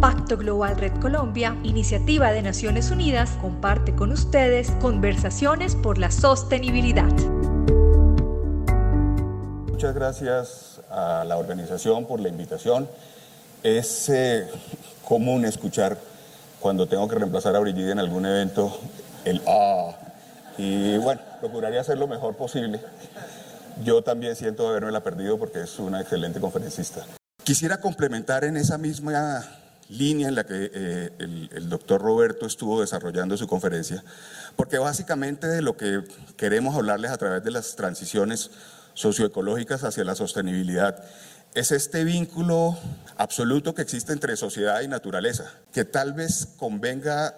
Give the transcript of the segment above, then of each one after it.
Pacto Global Red Colombia, iniciativa de Naciones Unidas, comparte con ustedes conversaciones por la sostenibilidad. Muchas gracias a la organización por la invitación. Es eh, común escuchar cuando tengo que reemplazar a Brigitte en algún evento el ah. Y bueno, procuraría hacer lo mejor posible. Yo también siento haberme la perdido porque es una excelente conferencista. Quisiera complementar en esa misma línea en la que eh, el, doctor Roberto estuvo desarrollando su conferencia, porque básicamente de lo que queremos hablarles a través de las transiciones socioecológicas hacia la sostenibilidad es este vínculo absoluto que existe entre sociedad y naturaleza, que tal vez convenga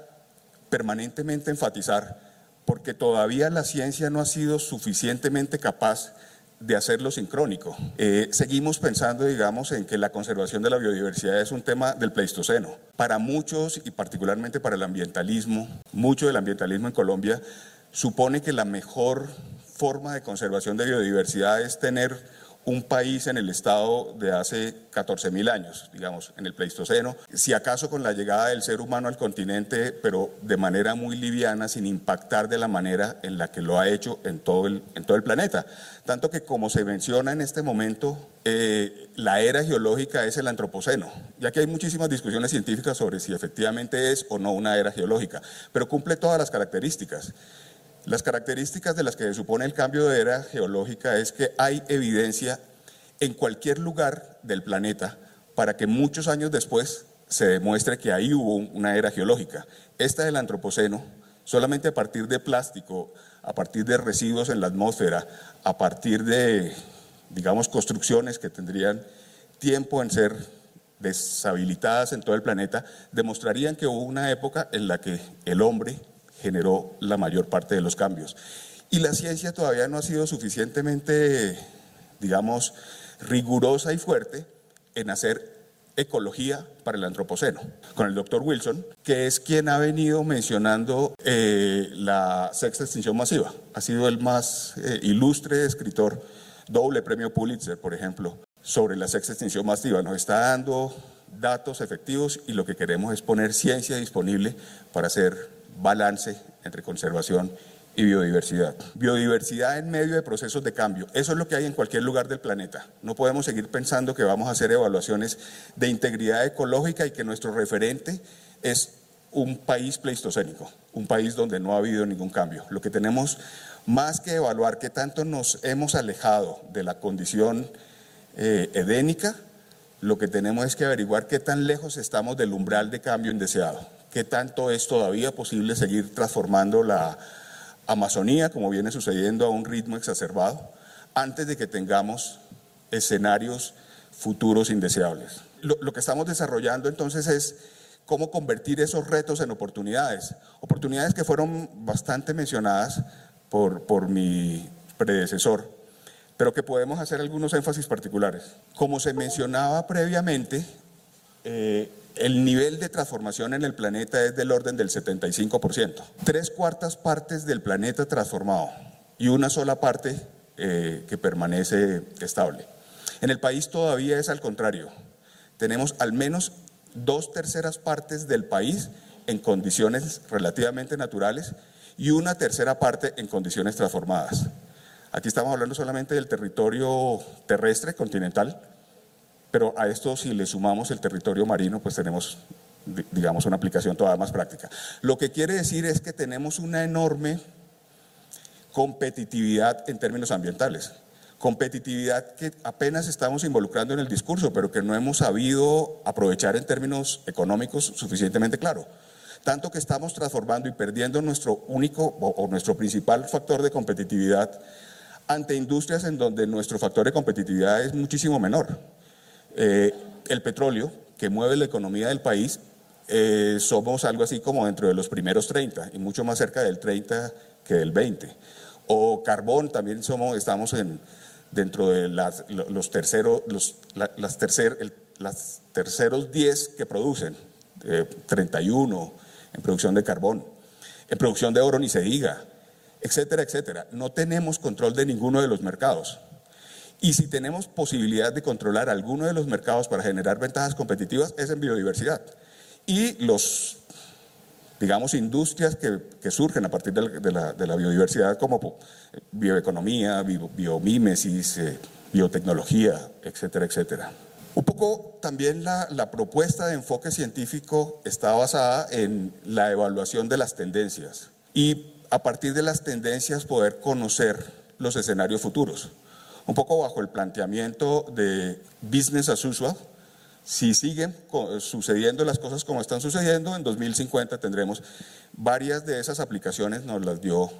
permanentemente enfatizar, porque todavía la ciencia no ha sido suficientemente capaz de hacerlo sincrónico. Eh, seguimos pensando, digamos, en que la conservación de la biodiversidad es un tema del Pleistoceno. Para muchos, y particularmente para el ambientalismo, mucho del ambientalismo en Colombia supone que la mejor forma de conservación de biodiversidad es tener un país en el estado de hace 14.000 años, digamos, en el Pleistoceno, si acaso con la llegada del ser humano al continente, pero de manera muy liviana, sin impactar de la manera en la que lo ha hecho en todo el, en todo el planeta. Tanto que, como se menciona en este momento, eh, la era geológica es el antropoceno, ya que hay muchísimas discusiones científicas sobre si efectivamente es o no una era geológica, pero cumple todas las características. Las características de las que se supone el cambio de era geológica es que hay evidencia en cualquier lugar del planeta para que muchos años después se demuestre que ahí hubo una era geológica. Esta del Antropoceno, solamente a partir de plástico, a partir de residuos en la atmósfera, a partir de, digamos, construcciones que tendrían tiempo en ser deshabilitadas en todo el planeta, demostrarían que hubo una época en la que el hombre generó la mayor parte de los cambios. Y la ciencia todavía no ha sido suficientemente, digamos, rigurosa y fuerte en hacer ecología para el antropoceno, con el doctor Wilson, que es quien ha venido mencionando eh, la sexta extinción masiva. Ha sido el más eh, ilustre escritor, doble premio Pulitzer, por ejemplo, sobre la sexta extinción masiva. Nos está dando datos efectivos y lo que queremos es poner ciencia disponible para hacer balance entre conservación y biodiversidad. Biodiversidad en medio de procesos de cambio. Eso es lo que hay en cualquier lugar del planeta. No podemos seguir pensando que vamos a hacer evaluaciones de integridad ecológica y que nuestro referente es un país pleistocénico, un país donde no ha habido ningún cambio. Lo que tenemos más que evaluar qué tanto nos hemos alejado de la condición eh, edénica, lo que tenemos es que averiguar qué tan lejos estamos del umbral de cambio indeseado qué tanto es todavía posible seguir transformando la Amazonía, como viene sucediendo a un ritmo exacerbado, antes de que tengamos escenarios futuros indeseables. Lo, que estamos desarrollando entonces es cómo convertir esos retos en oportunidades, oportunidades que fueron bastante mencionadas por, por mi predecesor, pero que podemos hacer algunos énfasis particulares. Como se mencionaba previamente, eh, el nivel de transformación en el planeta es del orden del 75%. Tres cuartas partes del planeta transformado y una sola parte eh, que permanece estable. En el país todavía es al contrario. Tenemos al menos dos terceras partes del país en condiciones relativamente naturales y una tercera parte en condiciones transformadas. Aquí estamos hablando solamente del territorio terrestre, continental, pero a esto si le sumamos el territorio marino, pues tenemos, digamos, una aplicación todavía más práctica. Lo que quiere decir es que tenemos una enorme competitividad en términos ambientales. Competitividad que apenas estamos involucrando en el discurso, pero que no hemos sabido aprovechar en términos económicos suficientemente claro. Tanto que estamos transformando y perdiendo nuestro único o, nuestro principal factor de competitividad ante industrias en donde nuestro factor de competitividad es muchísimo menor. Eh, el petróleo, que mueve la economía del país, eh, somos algo así como dentro de los primeros 30 y mucho más cerca del 30 que del 20. O carbón, también somos, estamos en, dentro de los, terceros, los, terceros 10 que producen, 31 eh, en producción de carbón, en producción de oro ni se diga, etcétera, etcétera. No tenemos control de ninguno de los mercados. Y si tenemos posibilidad de controlar alguno de los mercados para generar ventajas competitivas, es en biodiversidad. y los, digamos, industrias que, surgen a partir de la, biodiversidad como bioeconomía, biomímesis, eh, biotecnología, etcétera, etcétera. Un poco también la, la, propuesta de enfoque científico está basada en la evaluación de las tendencias y a partir de las tendencias poder conocer los escenarios futuros. Un poco bajo el planteamiento de business as usual, si siguen sucediendo las cosas como están sucediendo, en 2050 tendremos varias de esas aplicaciones, nos las dio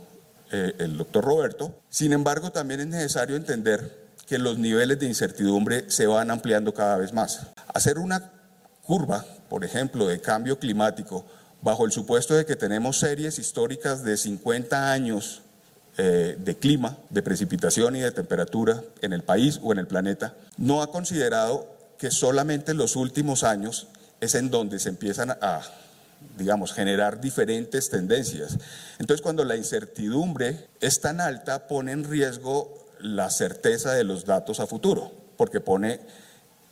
eh, el doctor Roberto. Sin embargo, también es necesario entender que los niveles de incertidumbre se van ampliando cada vez más. Hacer una curva, por ejemplo, de cambio climático, bajo el supuesto de que tenemos series históricas de 50 años eh, de clima, de precipitación y de temperatura en el país o en el planeta, no ha considerado que solamente en los últimos años es en donde se empiezan a, digamos, generar diferentes tendencias. Entonces, cuando la incertidumbre es tan alta, pone en riesgo la certeza de los datos a futuro, porque pone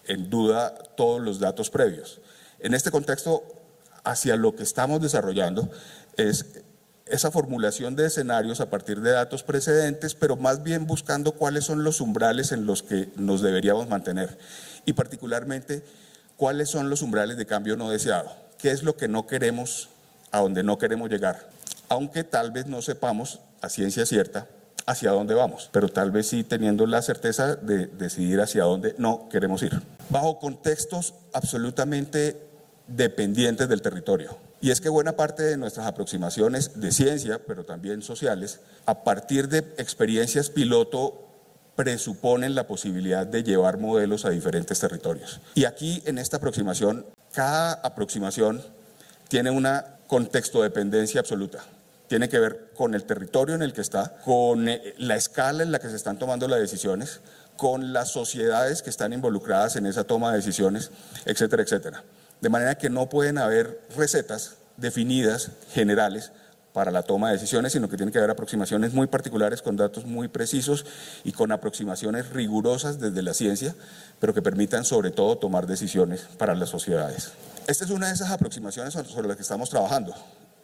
en duda todos los datos previos. En este contexto, hacia lo que estamos desarrollando es esa formulación de escenarios a partir de datos precedentes, pero más bien buscando cuáles son los umbrales en los que nos deberíamos mantener y particularmente cuáles son los umbrales de cambio no deseado, qué es lo que no queremos, a donde no queremos llegar, aunque tal vez no sepamos a ciencia cierta hacia dónde vamos, pero tal vez sí teniendo la certeza de decidir hacia dónde no queremos ir. Bajo contextos absolutamente dependientes del territorio. Y es que buena parte de nuestras aproximaciones de ciencia, pero también sociales, a partir de experiencias piloto presuponen la posibilidad de llevar modelos a diferentes territorios. Y aquí en esta aproximación, cada aproximación tiene una contexto-dependencia absoluta tiene que ver con el territorio en el que está, con eh, la escala en la que se están tomando las decisiones, con las sociedades que están involucradas en esa toma de decisiones, etcétera, etcétera. De manera que no pueden haber recetas definidas, generales, para la toma de decisiones, sino que tiene que haber aproximaciones muy particulares con datos muy precisos y con aproximaciones rigurosas desde la ciencia, pero que permitan sobre todo tomar decisiones para las sociedades. Esta es una de esas aproximaciones sobre las que estamos trabajando.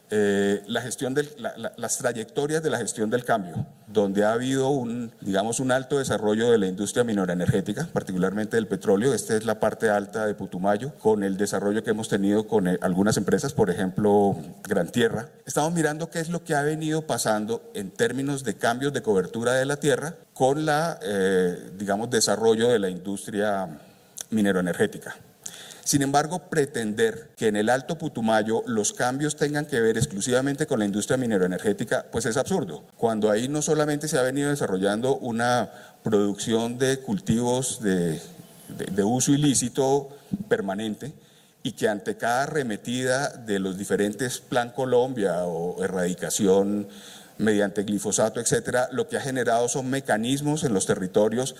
Eh, la gestión de las trayectorias de la gestión del cambio, donde ha habido un, digamos, un alto desarrollo de la industria minera energética, particularmente del petróleo. Esta es la parte alta de Putumayo, con el desarrollo que hemos tenido con eh, algunas empresas, por ejemplo, Gran Tierra. Estamos mirando qué es lo que ha venido pasando en términos de cambios de cobertura de la tierra con la, eh, digamos, desarrollo de la industria mineroenergética. Sin embargo, pretender que en el Alto Putumayo los cambios tengan que ver exclusivamente con la industria mineroenergética, pues es absurdo. Cuando ahí no solamente se ha venido desarrollando una producción de cultivos de, uso ilícito permanente, y que ante cada arremetida de los diferentes Plan Colombia o erradicación mediante glifosato, etcétera, lo que ha generado son mecanismos en los territorios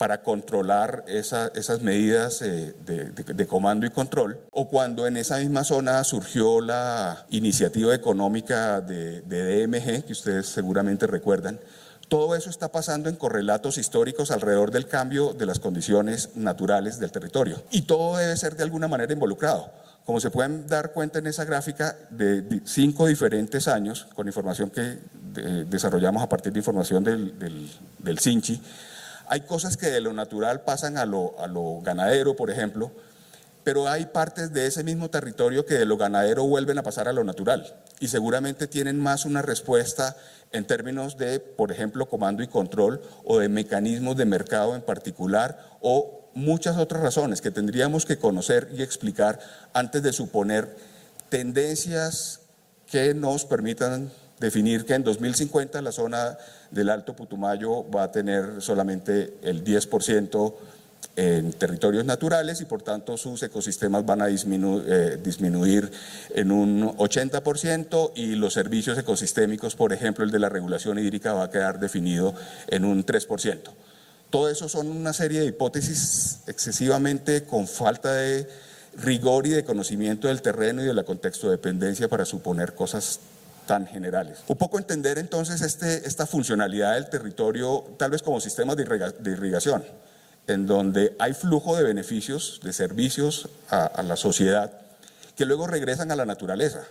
para controlar esas medidas eh, de, comando y control, o cuando en esa misma zona surgió la iniciativa económica de, de DMG, que ustedes seguramente recuerdan, todo eso está pasando en correlatos históricos alrededor del cambio de las condiciones naturales del territorio. Y todo debe ser de alguna manera involucrado. Como se pueden dar cuenta en esa gráfica de cinco diferentes años, con información que desarrollamos a partir de información del, del, del CINCHI, hay cosas que de lo natural pasan a lo, a lo ganadero, por ejemplo, pero hay partes de ese mismo territorio que de lo ganadero vuelven a pasar a lo natural y seguramente tienen más una respuesta en términos de, por ejemplo, comando y control o de mecanismos de mercado en particular o muchas otras razones que tendríamos que conocer y explicar antes de suponer tendencias que nos permitan definir que en 2050 la zona del Alto Putumayo va a tener solamente el 10% en territorios naturales y por tanto sus ecosistemas van a eh, disminuir en un 80% y los servicios ecosistémicos, por ejemplo el de la regulación hídrica, va a quedar definido en un 3%. Todo eso son una serie de hipótesis excesivamente con falta de rigor y de conocimiento del terreno y de la contexto dependencia para suponer cosas tan generales. Un poco entender entonces este, esta funcionalidad del territorio, tal vez como sistemas de, irrigación, en donde hay flujo de beneficios, de servicios a, la sociedad que luego regresan a la naturaleza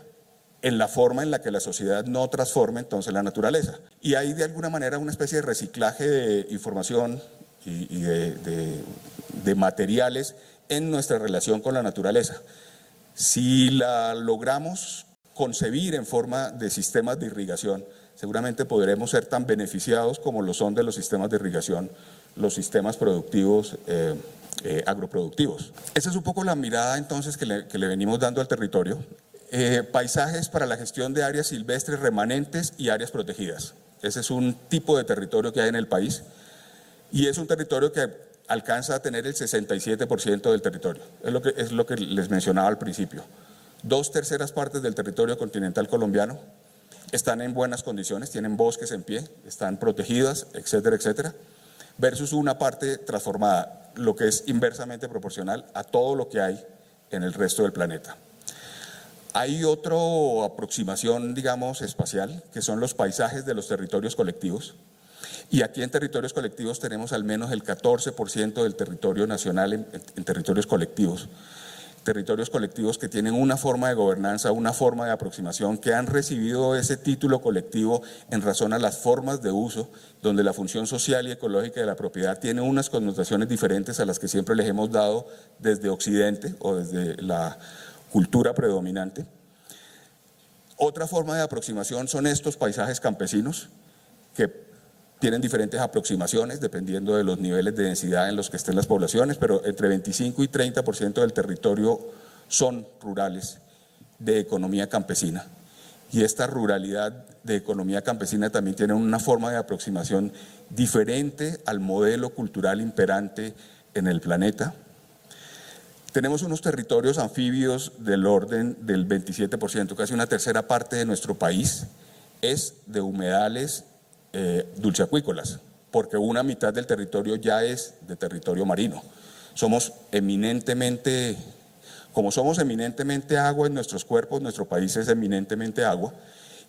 en la forma en la que la sociedad no transforma entonces la naturaleza. Y hay de alguna manera una especie de reciclaje de información y, de, materiales en nuestra relación con la naturaleza. Si la logramos concebir en forma de sistemas de irrigación, seguramente podremos ser tan beneficiados como lo son de los sistemas de irrigación, los sistemas productivos eh, eh, agroproductivos. Esa es un poco la mirada entonces que le, que le venimos dando al territorio. Eh, paisajes para la gestión de áreas silvestres remanentes y áreas protegidas. Ese es un tipo de territorio que hay en el país y es un territorio que alcanza a tener el 67% del territorio. Es lo, que, es lo que les mencionaba al principio. Dos terceras partes del territorio continental colombiano están en buenas condiciones, tienen bosques en pie, están protegidas, etcétera, etcétera, versus una parte transformada, lo que es inversamente proporcional a todo lo que hay en el resto del planeta. Hay otra aproximación, digamos, espacial, que son los paisajes de los territorios colectivos. Y aquí en territorios colectivos tenemos al menos el 14% del territorio nacional en, territorios colectivos. Territorios colectivos que tienen una forma de gobernanza, una forma de aproximación, que han recibido ese título colectivo en razón a las formas de uso, donde la función social y ecológica de la propiedad tiene unas connotaciones diferentes a las que siempre les hemos dado desde Occidente o desde la cultura predominante. Otra forma de aproximación son estos paisajes campesinos que tienen diferentes aproximaciones dependiendo de los niveles de densidad en los que estén las poblaciones, pero entre 25 y 30% del territorio son rurales de economía campesina. Y esta ruralidad de economía campesina también tiene una forma de aproximación diferente al modelo cultural imperante en el planeta. Tenemos unos territorios anfibios del orden del 27%, casi una tercera parte de nuestro país es de humedales eh, dulceacuícolas, porque una mitad del territorio ya es de territorio marino. Somos eminentemente, como somos eminentemente agua en nuestros cuerpos, nuestro país es eminentemente agua,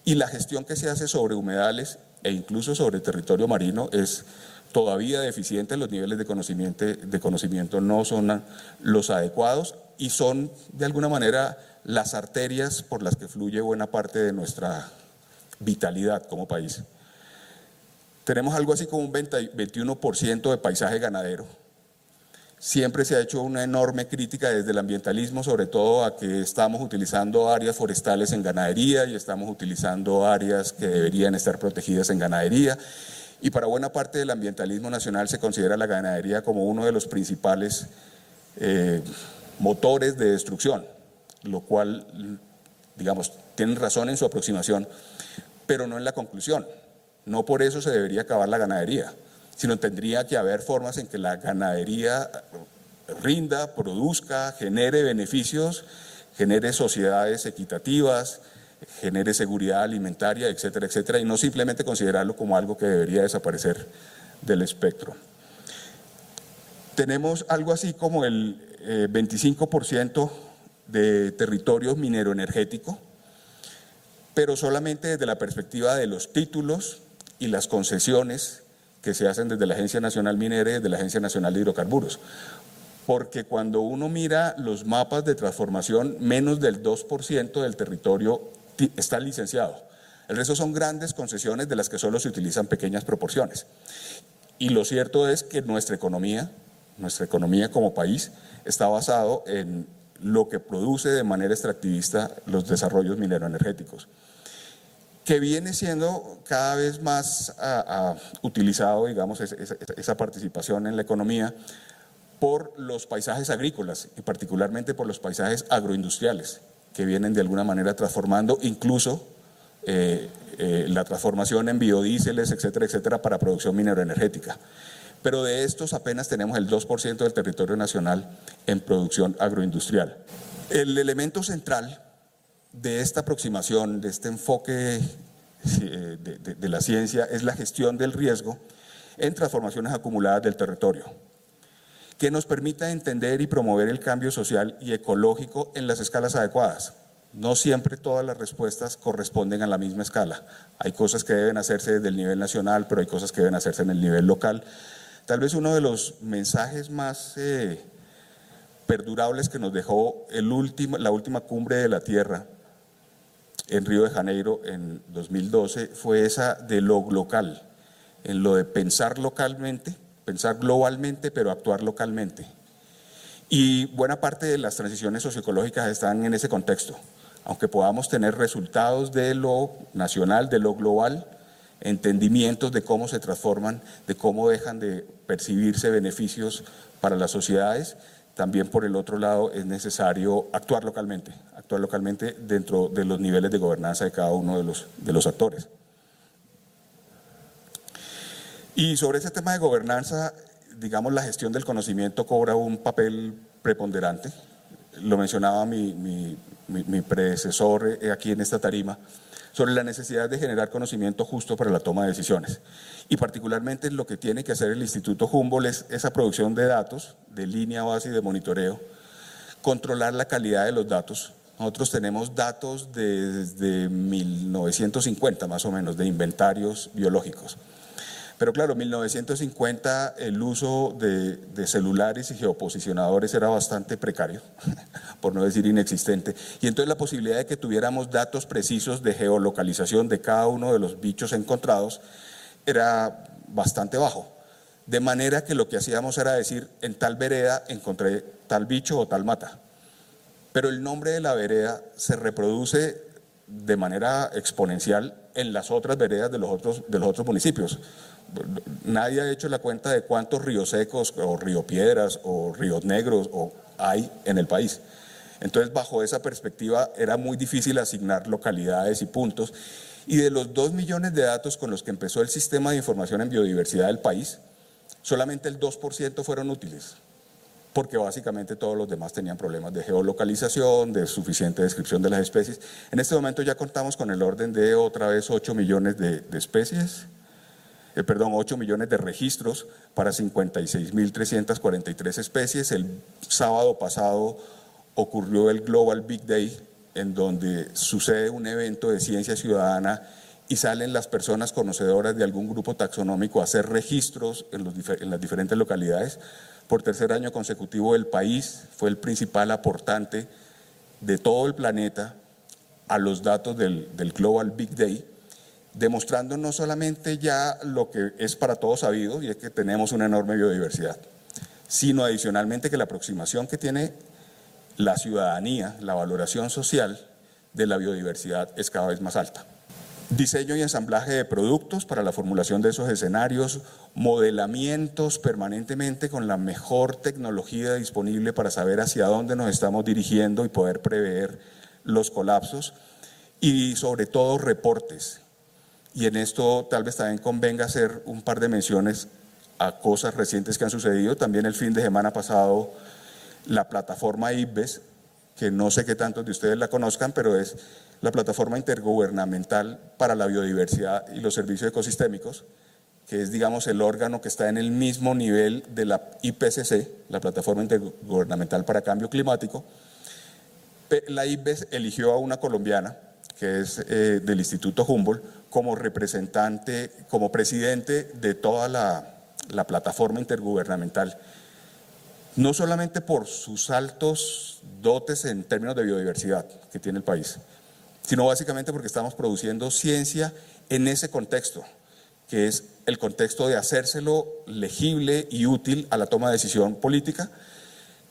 y la gestión que se hace sobre humedales e incluso sobre territorio marino es todavía deficientes, los niveles de conocimiento, de conocimiento no son los adecuados y son de alguna manera las arterias por las que fluye buena parte de nuestra vitalidad como país. Tenemos algo así como un 21% de paisaje ganadero. Siempre se ha hecho una enorme crítica desde el ambientalismo, sobre todo a que estamos utilizando áreas forestales en ganadería y estamos utilizando áreas que deberían estar protegidas en ganadería y para buena parte del ambientalismo nacional se considera la ganadería como uno de los principales eh, motores de destrucción, lo cual, digamos, tienen razón en su aproximación, pero no en la conclusión. No por eso se debería acabar la ganadería, sino tendría que haber formas en que la ganadería rinda, produzca, genere beneficios, genere sociedades equitativas, genere seguridad alimentaria, etcétera, etcétera, y no simplemente considerarlo como algo que debería desaparecer del espectro. Tenemos algo así como el 25% eh, de territorio minero-energético, pero solamente desde la perspectiva de los títulos y las concesiones que se hacen desde la Agencia Nacional Minera y desde la Agencia Nacional de Hidrocarburos. Porque cuando uno mira los mapas de transformación, menos del 2% del territorio está licenciado. El resto son grandes concesiones de las que solo se utilizan pequeñas proporciones. Y lo cierto es que nuestra economía, nuestra economía como país, está basado en lo que produce de manera extractivista los desarrollos mineroenergéticos, que viene siendo cada vez más utilizado, digamos, esa participación en la economía por los paisajes agrícolas y particularmente por los paisajes agroindustriales que vienen de alguna manera transformando incluso eh, eh, la transformación en biodíseles, etcétera, etcétera, para producción mineroenergética. Pero de estos apenas tenemos el 2% del territorio nacional en producción agroindustrial. El elemento central de esta aproximación, de este enfoque eh, de la ciencia, es la gestión del riesgo en transformaciones acumuladas del territorio que nos permita entender y promover el cambio social y ecológico en las escalas adecuadas. No siempre todas las respuestas corresponden a la misma escala. Hay cosas que deben hacerse desde el nivel nacional, pero hay cosas que deben hacerse en el nivel local. Tal vez uno de los mensajes más eh, perdurables que nos dejó el último, la última cumbre de la Tierra en Río de Janeiro en 2012 fue esa de lo local, en lo de pensar localmente, pensar globalmente, pero actuar localmente. Y buena parte de las transiciones socioecológicas están en ese contexto. Aunque podamos tener resultados de lo nacional, de lo global, entendimientos de cómo se transforman, de cómo dejan de percibirse beneficios para las sociedades, también por el otro lado es necesario actuar localmente, actuar localmente dentro de los niveles de gobernanza de cada uno de los, de los actores. Y sobre ese tema de gobernanza, digamos, la gestión del conocimiento cobra un papel preponderante. Lo mencionaba mi, mi, mi predecesor eh, aquí en esta tarima sobre la necesidad de generar conocimiento justo para la toma de decisiones. Y particularmente lo que tiene que hacer el Instituto Humboldt es esa producción de datos, de línea base y de monitoreo, controlar la calidad de los datos. Nosotros tenemos datos desde 1950 más o menos de inventarios biológicos. Pero claro, en 1950 el uso de, celulares y geoposicionadores era bastante precario, por no decir inexistente. Y entonces la posibilidad de que tuviéramos datos precisos de geolocalización de cada uno de los bichos encontrados era bastante bajo. De manera que lo que hacíamos era decir, en tal vereda encontré tal bicho o tal mata. Pero el nombre de la vereda se reproduce de manera exponencial en las otras veredas de los otros, municipios nadie ha hecho la cuenta de cuántos ríos secos o río piedras o ríos negros hay en el país. Entonces, bajo esa perspectiva, era muy difícil asignar localidades y puntos. Y de los dos millones de datos con los que empezó el sistema de información en biodiversidad del país, solamente el 2% fueron útiles, porque básicamente todos los demás tenían problemas de geolocalización, de suficiente descripción de las especies. En este momento ya contamos con el orden de otra vez 8 millones de, de especies, eh, perdón, 8 millones de registros para 56.343 especies. El sábado pasado ocurrió el Global Big Day, en donde sucede un evento de ciencia ciudadana y salen las personas conocedoras de algún grupo taxonómico a hacer registros en, las diferentes localidades. Por tercer año consecutivo el país fue el principal aportante de todo el planeta a los datos del Global Big Day demostrando no solamente ya lo que es para todos sabido, y es que tenemos una enorme biodiversidad, sino adicionalmente que la aproximación que tiene la ciudadanía, la valoración social de la biodiversidad es cada vez más alta. Diseño y ensamblaje de productos para la formulación de esos escenarios, modelamientos permanentemente con la mejor tecnología disponible para saber hacia dónde nos estamos dirigiendo y poder prever los colapsos y sobre todo reportes, y en esto tal vez también convenga hacer un par de menciones a cosas recientes que han sucedido. También el fin de semana pasado, la plataforma IBES, que no sé qué tantos de ustedes la conozcan, pero es la plataforma intergubernamental para la biodiversidad y los servicios ecosistémicos, que es, digamos, el órgano que está en el mismo nivel de la IPCC, la plataforma intergubernamental para cambio climático. La IBES eligió a una colombiana, que es eh, del Instituto Humboldt, como representante, como presidente de toda la, plataforma intergubernamental, no solamente por sus altos dotes en términos de biodiversidad que tiene el país, sino básicamente porque estamos produciendo ciencia en ese contexto, que es el contexto de hacérselo legible y útil a la toma de decisión política,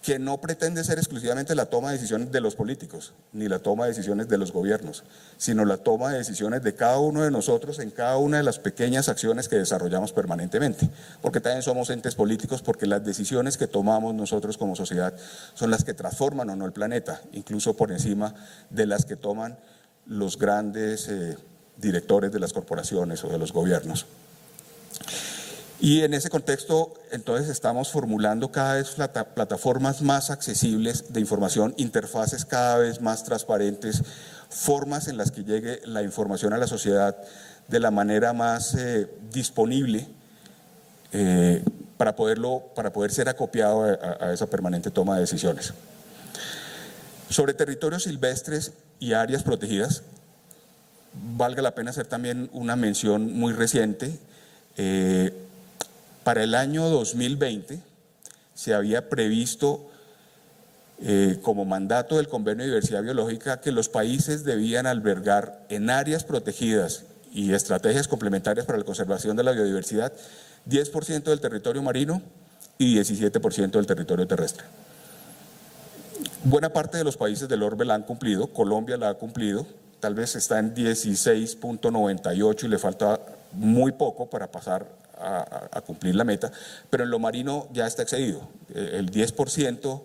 que no pretende ser exclusivamente la toma de decisiones de los políticos, ni la toma de decisiones de los gobiernos, sino la toma de decisiones de cada uno de nosotros en cada una de las pequeñas acciones que desarrollamos permanentemente, porque también somos entes políticos, porque las decisiones que tomamos nosotros como sociedad son las que transforman o no el planeta, incluso por encima de las que toman los grandes eh, directores de las corporaciones o de los gobiernos. Y en ese contexto, entonces, estamos formulando cada vez plataformas más accesibles de información, interfaces cada vez más transparentes, formas en las que llegue la información a la sociedad de la manera más eh, disponible eh, para, poderlo, para poder ser acopiado a esa permanente toma de decisiones. Sobre territorios silvestres y áreas protegidas, valga la pena hacer también una mención muy reciente. Eh, para el año 2020 se había previsto eh, como mandato del Convenio de Diversidad Biológica que los países debían albergar en áreas protegidas y estrategias complementarias para la conservación de la biodiversidad 10% del territorio marino y 17% del territorio terrestre. Buena parte de los países del orbe la han cumplido, Colombia la ha cumplido, tal vez está en 16.98 y le falta muy poco para pasar a, a, cumplir la meta, pero en lo marino ya está excedido. Eh, el 10%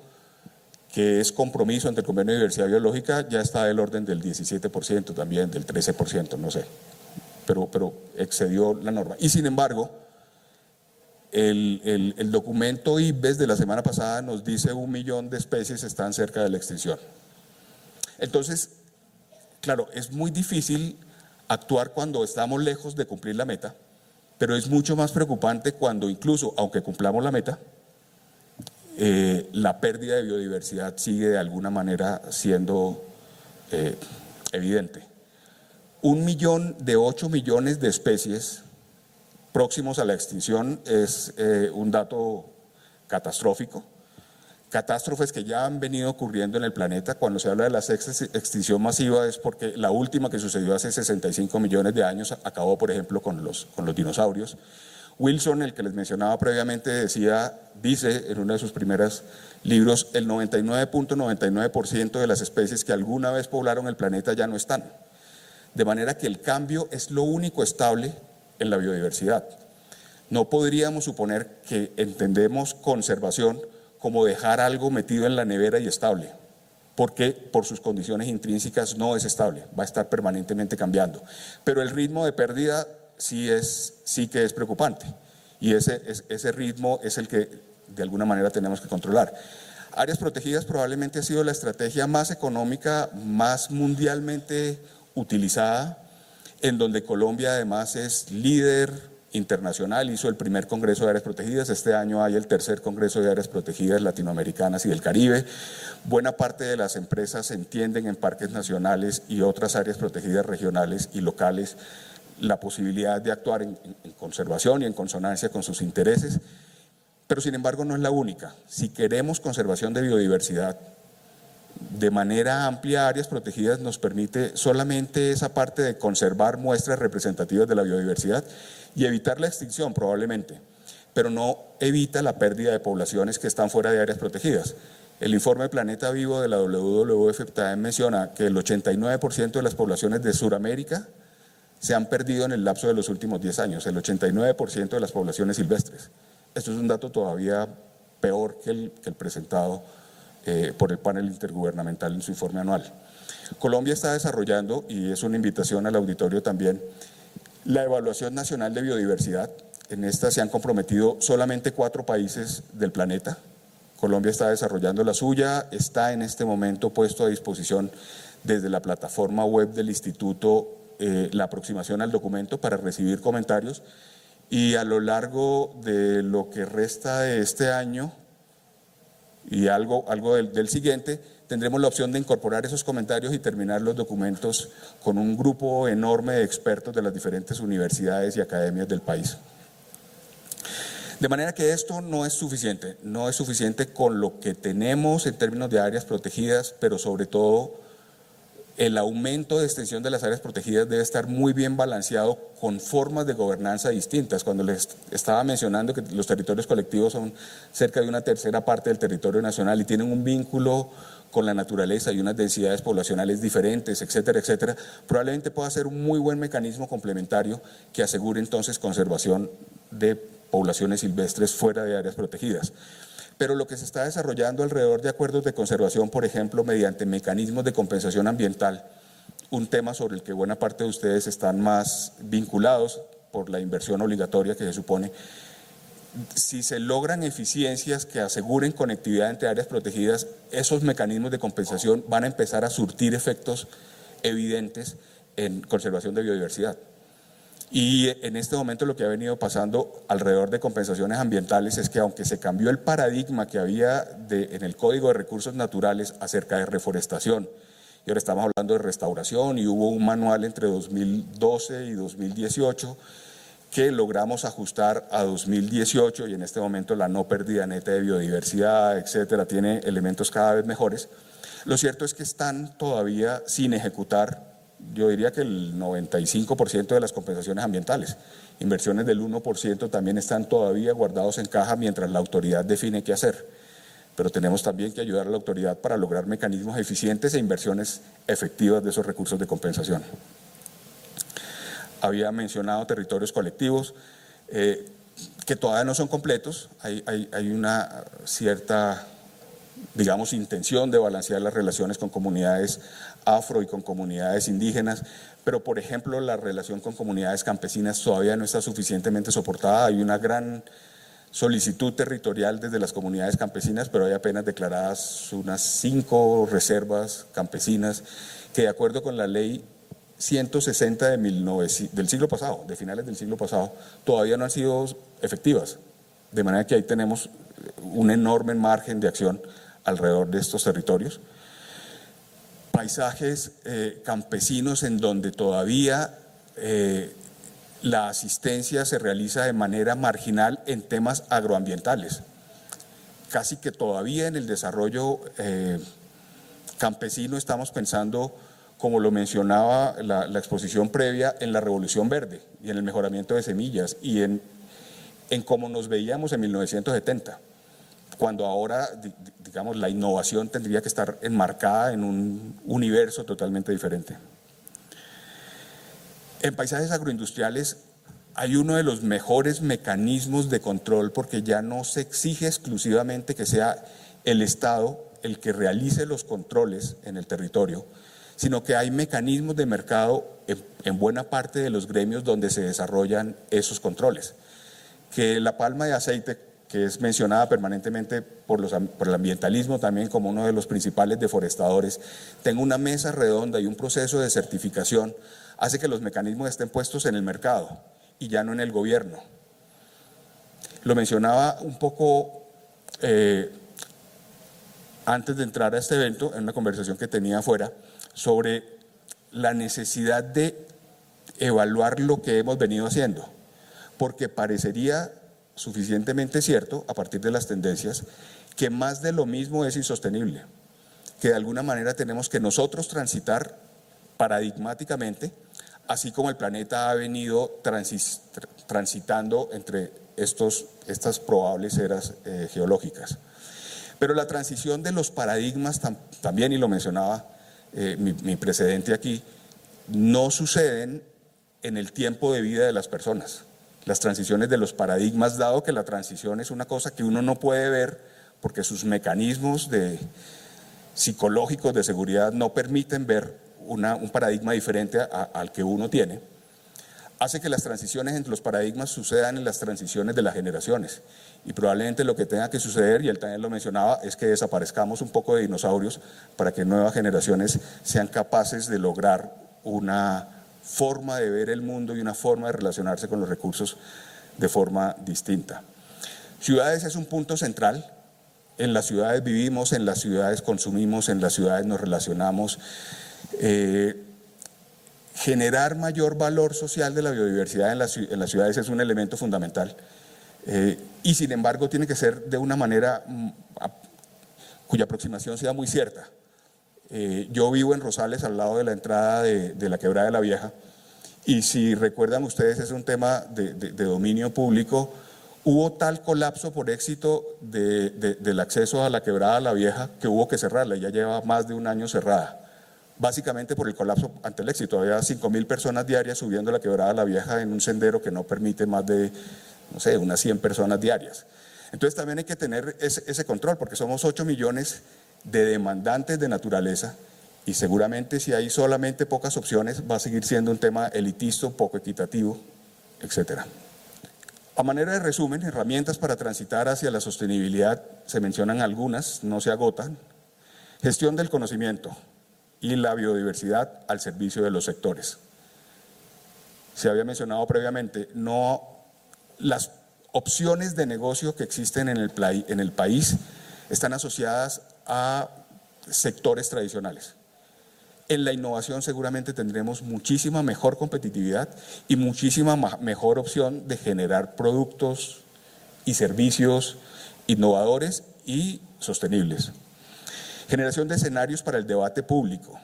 que es compromiso ante el Convenio de Diversidad Biológica ya está del orden del 17% también, del 13%, no sé, pero, pero excedió la norma. Y sin embargo, el, el, documento IBES de la semana pasada nos dice un millón de especies están cerca de la extinción. Entonces, claro, es muy difícil actuar cuando estamos lejos de cumplir la meta, pero es mucho más preocupante cuando incluso, aunque cumplamos la meta, eh, la pérdida de biodiversidad sigue de alguna manera siendo eh, evidente. Un millón de ocho millones de especies próximos a la extinción es eh, un dato catastrófico. Catástrofes que ya han venido ocurriendo en el planeta. Cuando se habla de la extinción masiva es porque la última que sucedió hace 65 millones de años acabó, por ejemplo, con los, con los dinosaurios. Wilson, el que les mencionaba previamente, decía, dice en uno de sus primeros libros, el 99.99% de las especies que alguna vez poblaron el planeta ya no están. De manera que el cambio es lo único estable en la biodiversidad. No podríamos suponer que entendemos conservación como dejar algo metido en la nevera y estable, porque por sus condiciones intrínsecas no es estable, va a estar permanentemente cambiando. Pero el ritmo de pérdida sí, es, sí que es preocupante y ese, ese ritmo es el que de alguna manera tenemos que controlar. Áreas protegidas probablemente ha sido la estrategia más económica, más mundialmente utilizada en donde Colombia además es líder internacional, hizo el primer Congreso de Áreas Protegidas, este año hay el tercer Congreso de Áreas Protegidas Latinoamericanas y del Caribe. Buena parte de las empresas entienden en parques nacionales y otras áreas protegidas regionales y locales la posibilidad de actuar en, en conservación y en consonancia con sus intereses, pero sin embargo no es la única. Si queremos conservación de biodiversidad, de manera amplia áreas protegidas nos permite solamente esa parte de conservar muestras representativas de la biodiversidad y evitar la extinción probablemente, pero no evita la pérdida de poblaciones que están fuera de áreas protegidas. El informe Planeta Vivo de la WWF también menciona que el 89% de las poblaciones de Sudamérica se han perdido en el lapso de los últimos 10 años, el 89% de las poblaciones silvestres. Esto es un dato todavía peor que el, que el presentado eh, por el panel intergubernamental en su informe anual. Colombia está desarrollando, y es una invitación al auditorio también, la evaluación nacional de biodiversidad. En esta se han comprometido solamente cuatro países del planeta. Colombia está desarrollando la suya, está en este momento puesto a disposición desde la plataforma web del instituto eh, la aproximación al documento para recibir comentarios y a lo largo de lo que resta de este año y algo, algo del, siguiente, tendremos la opción de incorporar esos comentarios y terminar los documentos con un grupo enorme de expertos de las diferentes universidades y academias del país. De manera que esto no es suficiente, no es suficiente con lo que tenemos en términos de áreas protegidas, pero sobre todo el aumento de extensión de las áreas protegidas debe estar muy bien balanceado con formas de gobernanza distintas. Cuando les estaba mencionando que los territorios colectivos son cerca de una tercera parte del territorio nacional y tienen un vínculo con la naturaleza y unas densidades poblacionales diferentes, etcétera, etcétera, probablemente pueda ser un muy buen mecanismo complementario que asegure entonces conservación de poblaciones silvestres fuera de áreas protegidas pero lo que se está desarrollando alrededor de acuerdos de conservación, por ejemplo, mediante mecanismos de compensación ambiental, un tema sobre el que buena parte de ustedes están más vinculados por la inversión obligatoria que se supone, si se logran eficiencias que aseguren conectividad entre áreas protegidas, esos mecanismos de compensación van a empezar a surtir efectos evidentes en conservación de biodiversidad. Y en este momento lo que ha venido pasando alrededor de compensaciones ambientales es que aunque se cambió el paradigma que había en el Código de Recursos Naturales acerca de reforestación, y ahora estamos hablando de restauración y hubo un manual entre 2012 y 2018 que logramos ajustar a 2018 y en este momento la no pérdida neta de biodiversidad, etcétera, tiene elementos cada vez mejores. Lo cierto es que están todavía sin ejecutar, yo diría que el 95% de las compensaciones ambientales. Inversiones del 1% también están todavía guardados en caja mientras la autoridad define qué hacer. Pero tenemos también que ayudar a la autoridad para lograr mecanismos eficientes e inversiones efectivas de esos recursos de compensación había mencionado territorios colectivos, eh, que todavía no son completos, hay, hay, una cierta, digamos, intención de balancear las relaciones con comunidades afro y con comunidades indígenas, pero por ejemplo la relación con comunidades campesinas todavía no está suficientemente soportada, hay una gran solicitud territorial desde las comunidades campesinas, pero hay apenas declaradas unas cinco reservas campesinas que de acuerdo con la ley 160 de del siglo pasado, de finales del siglo pasado, todavía no han sido efectivas. De manera que ahí tenemos un enorme margen de acción alrededor de estos territorios. Paisajes eh, campesinos en donde todavía eh, la asistencia se realiza de manera marginal en temas agroambientales. Casi que todavía en el desarrollo eh, campesino estamos pensando como lo mencionaba la, exposición previa, en la revolución verde y en el mejoramiento de semillas y en, en cómo nos veíamos en 1970, cuando ahora, digamos, la innovación tendría que estar enmarcada en un universo totalmente diferente. En paisajes agroindustriales hay uno de los mejores mecanismos de control porque ya no se exige exclusivamente que sea el Estado el que realice los controles en el territorio, sino que hay mecanismos de mercado en, buena parte de los gremios donde se desarrollan esos controles. Que la palma de aceite, que es mencionada permanentemente por, los, por el ambientalismo también como uno de los principales deforestadores, tenga una mesa redonda y un proceso de certificación, hace que los mecanismos estén puestos en el mercado y ya no en el gobierno. Lo mencionaba un poco eh, antes de entrar a este evento, en una conversación que tenía afuera, sobre la necesidad de evaluar lo que hemos venido haciendo, porque parecería suficientemente cierto, a partir de las tendencias, que más de lo mismo es insostenible, que de alguna manera tenemos que nosotros transitar paradigmáticamente, así como el planeta ha venido transitando entre estos, estas probables eras eh, geológicas. Pero la transición de los paradigmas también, y lo mencionaba eh, mi, precedente aquí, no suceden en el tiempo de vida de las personas. Las transiciones de los paradigmas, dado que la transición es una cosa que uno no puede ver porque sus mecanismos de, psicológicos de seguridad no permiten ver un paradigma diferente al que uno tiene, hace que las transiciones entre los paradigmas sucedan en las transiciones de las generaciones. Y probablemente lo que tenga que suceder, y él también lo mencionaba, es que desaparezcamos un poco de dinosaurios para que nuevas generaciones sean capaces de lograr una forma de ver el mundo y una forma de relacionarse con los recursos de forma distinta. Ciudades es un punto central. En las ciudades vivimos, en las ciudades consumimos, en las ciudades nos relacionamos. Eh, generar mayor valor social de la biodiversidad en las, ciudades es un elemento fundamental. Eh, y sin embargo tiene que ser de una manera mm, cuya aproximación sea muy cierta. Eh, yo vivo en Rosales, al lado de la entrada de, la quebrada de la Vieja, y si recuerdan ustedes es un tema de, dominio público, hubo tal colapso por éxito del acceso a la quebrada de la Vieja que hubo que cerrarla, ya lleva más de un año cerrada básicamente por el colapso ante el éxito. Había 5.000 personas diarias subiendo la quebrada La Vieja en un sendero que no permite más de no sé, unas 100 personas diarias. Entonces también hay que tener ese, control, porque somos 8 millones de demandantes de naturaleza y seguramente si hay solamente pocas opciones va a seguir siendo un tema elitista, poco equitativo, etc. A manera de resumen, herramientas para transitar hacia la sostenibilidad, se mencionan algunas, no se agotan. Gestión del conocimiento y la biodiversidad al servicio de los sectores. Se había mencionado previamente, no las opciones de negocio que existen en el, en el país están asociadas a sectores tradicionales. En la innovación seguramente tendremos muchísima mejor competitividad y muchísima mejor opción de generar productos y servicios innovadores y sostenibles. Generación de escenarios para el debate público.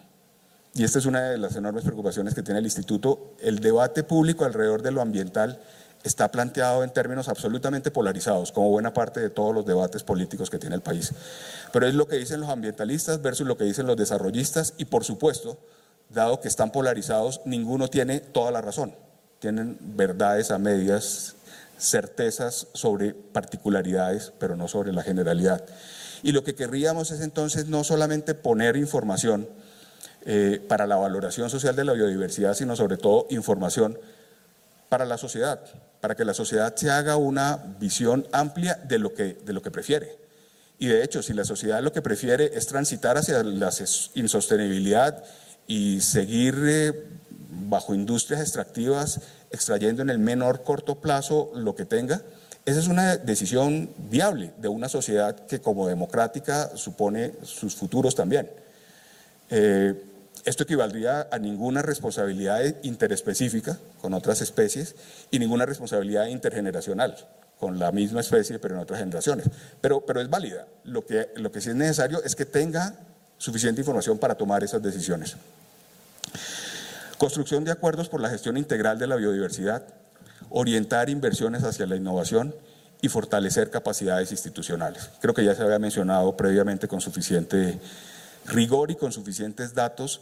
Y esta es una de las enormes preocupaciones que tiene el Instituto. El debate público alrededor de lo ambiental está planteado en términos absolutamente polarizados, como buena parte de todos los debates políticos que tiene el país. Pero es lo que dicen los ambientalistas versus lo que dicen los desarrollistas y, por supuesto, dado que están polarizados, ninguno tiene toda la razón. Tienen verdades a medias, certezas sobre particularidades, pero no sobre la generalidad. Y lo que querríamos es entonces no solamente poner información eh, para la valoración social de la biodiversidad, sino sobre todo información para la sociedad, para que la sociedad se haga una visión amplia de lo que, de lo que prefiere. Y de hecho, si la sociedad lo que prefiere es transitar hacia la insostenibilidad y seguir eh, bajo industrias extractivas, extrayendo en el menor corto plazo lo que tenga, esa es una decisión viable de una sociedad que como democrática supone sus futuros también. Eh, esto equivaldría a ninguna responsabilidad interespecífica con otras especies y ninguna responsabilidad intergeneracional con la misma especie pero en otras generaciones. Pero, pero es válida. Lo que, lo que sí es necesario es que tenga suficiente información para tomar esas decisiones. Construcción de acuerdos por la gestión integral de la biodiversidad, orientar inversiones hacia la innovación y fortalecer capacidades institucionales. Creo que ya se había mencionado previamente con suficiente rigor y con suficientes datos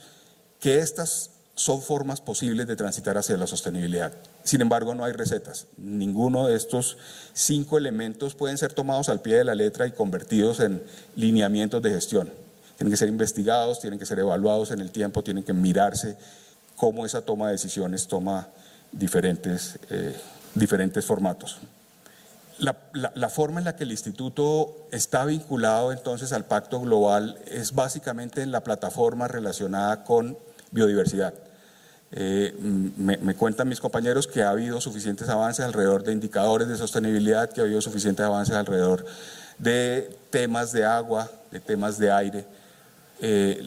que estas son formas posibles de transitar hacia la sostenibilidad. Sin embargo, no hay recetas. Ninguno de estos cinco elementos pueden ser tomados al pie de la letra y convertidos en lineamientos de gestión. Tienen que ser investigados, tienen que ser evaluados en el tiempo, tienen que mirarse cómo esa toma de decisiones toma diferentes, eh, diferentes formatos. La, forma en la que el instituto está vinculado entonces al pacto global es básicamente en la plataforma relacionada con biodiversidad. Eh, me, cuentan mis compañeros que ha habido suficientes avances alrededor de indicadores de sostenibilidad, que ha habido suficientes avances alrededor de temas de agua, de temas de aire. Eh,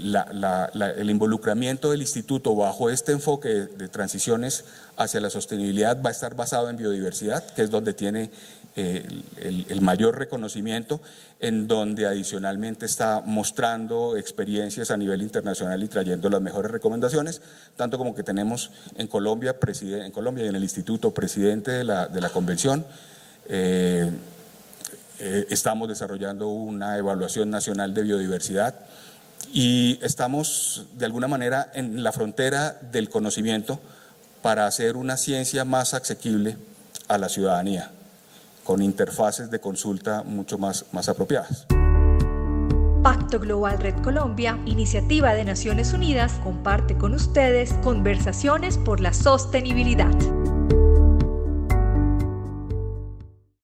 el involucramiento del instituto bajo este enfoque de transiciones hacia la sostenibilidad va a estar basado en biodiversidad, que es donde tiene el, mayor reconocimiento, en donde adicionalmente está mostrando experiencias a nivel internacional y trayendo las mejores recomendaciones, tanto como que tenemos en Colombia, en Colombia y en el Instituto presidente de la, de la convención. Eh, eh, estamos desarrollando una evaluación nacional de biodiversidad y estamos de alguna manera en la frontera del conocimiento para hacer una ciencia más asequible a la ciudadanía con interfaces de consulta mucho más, más apropiadas. Pacto Global Red Colombia, iniciativa de Naciones Unidas, comparte con ustedes conversaciones por la sostenibilidad.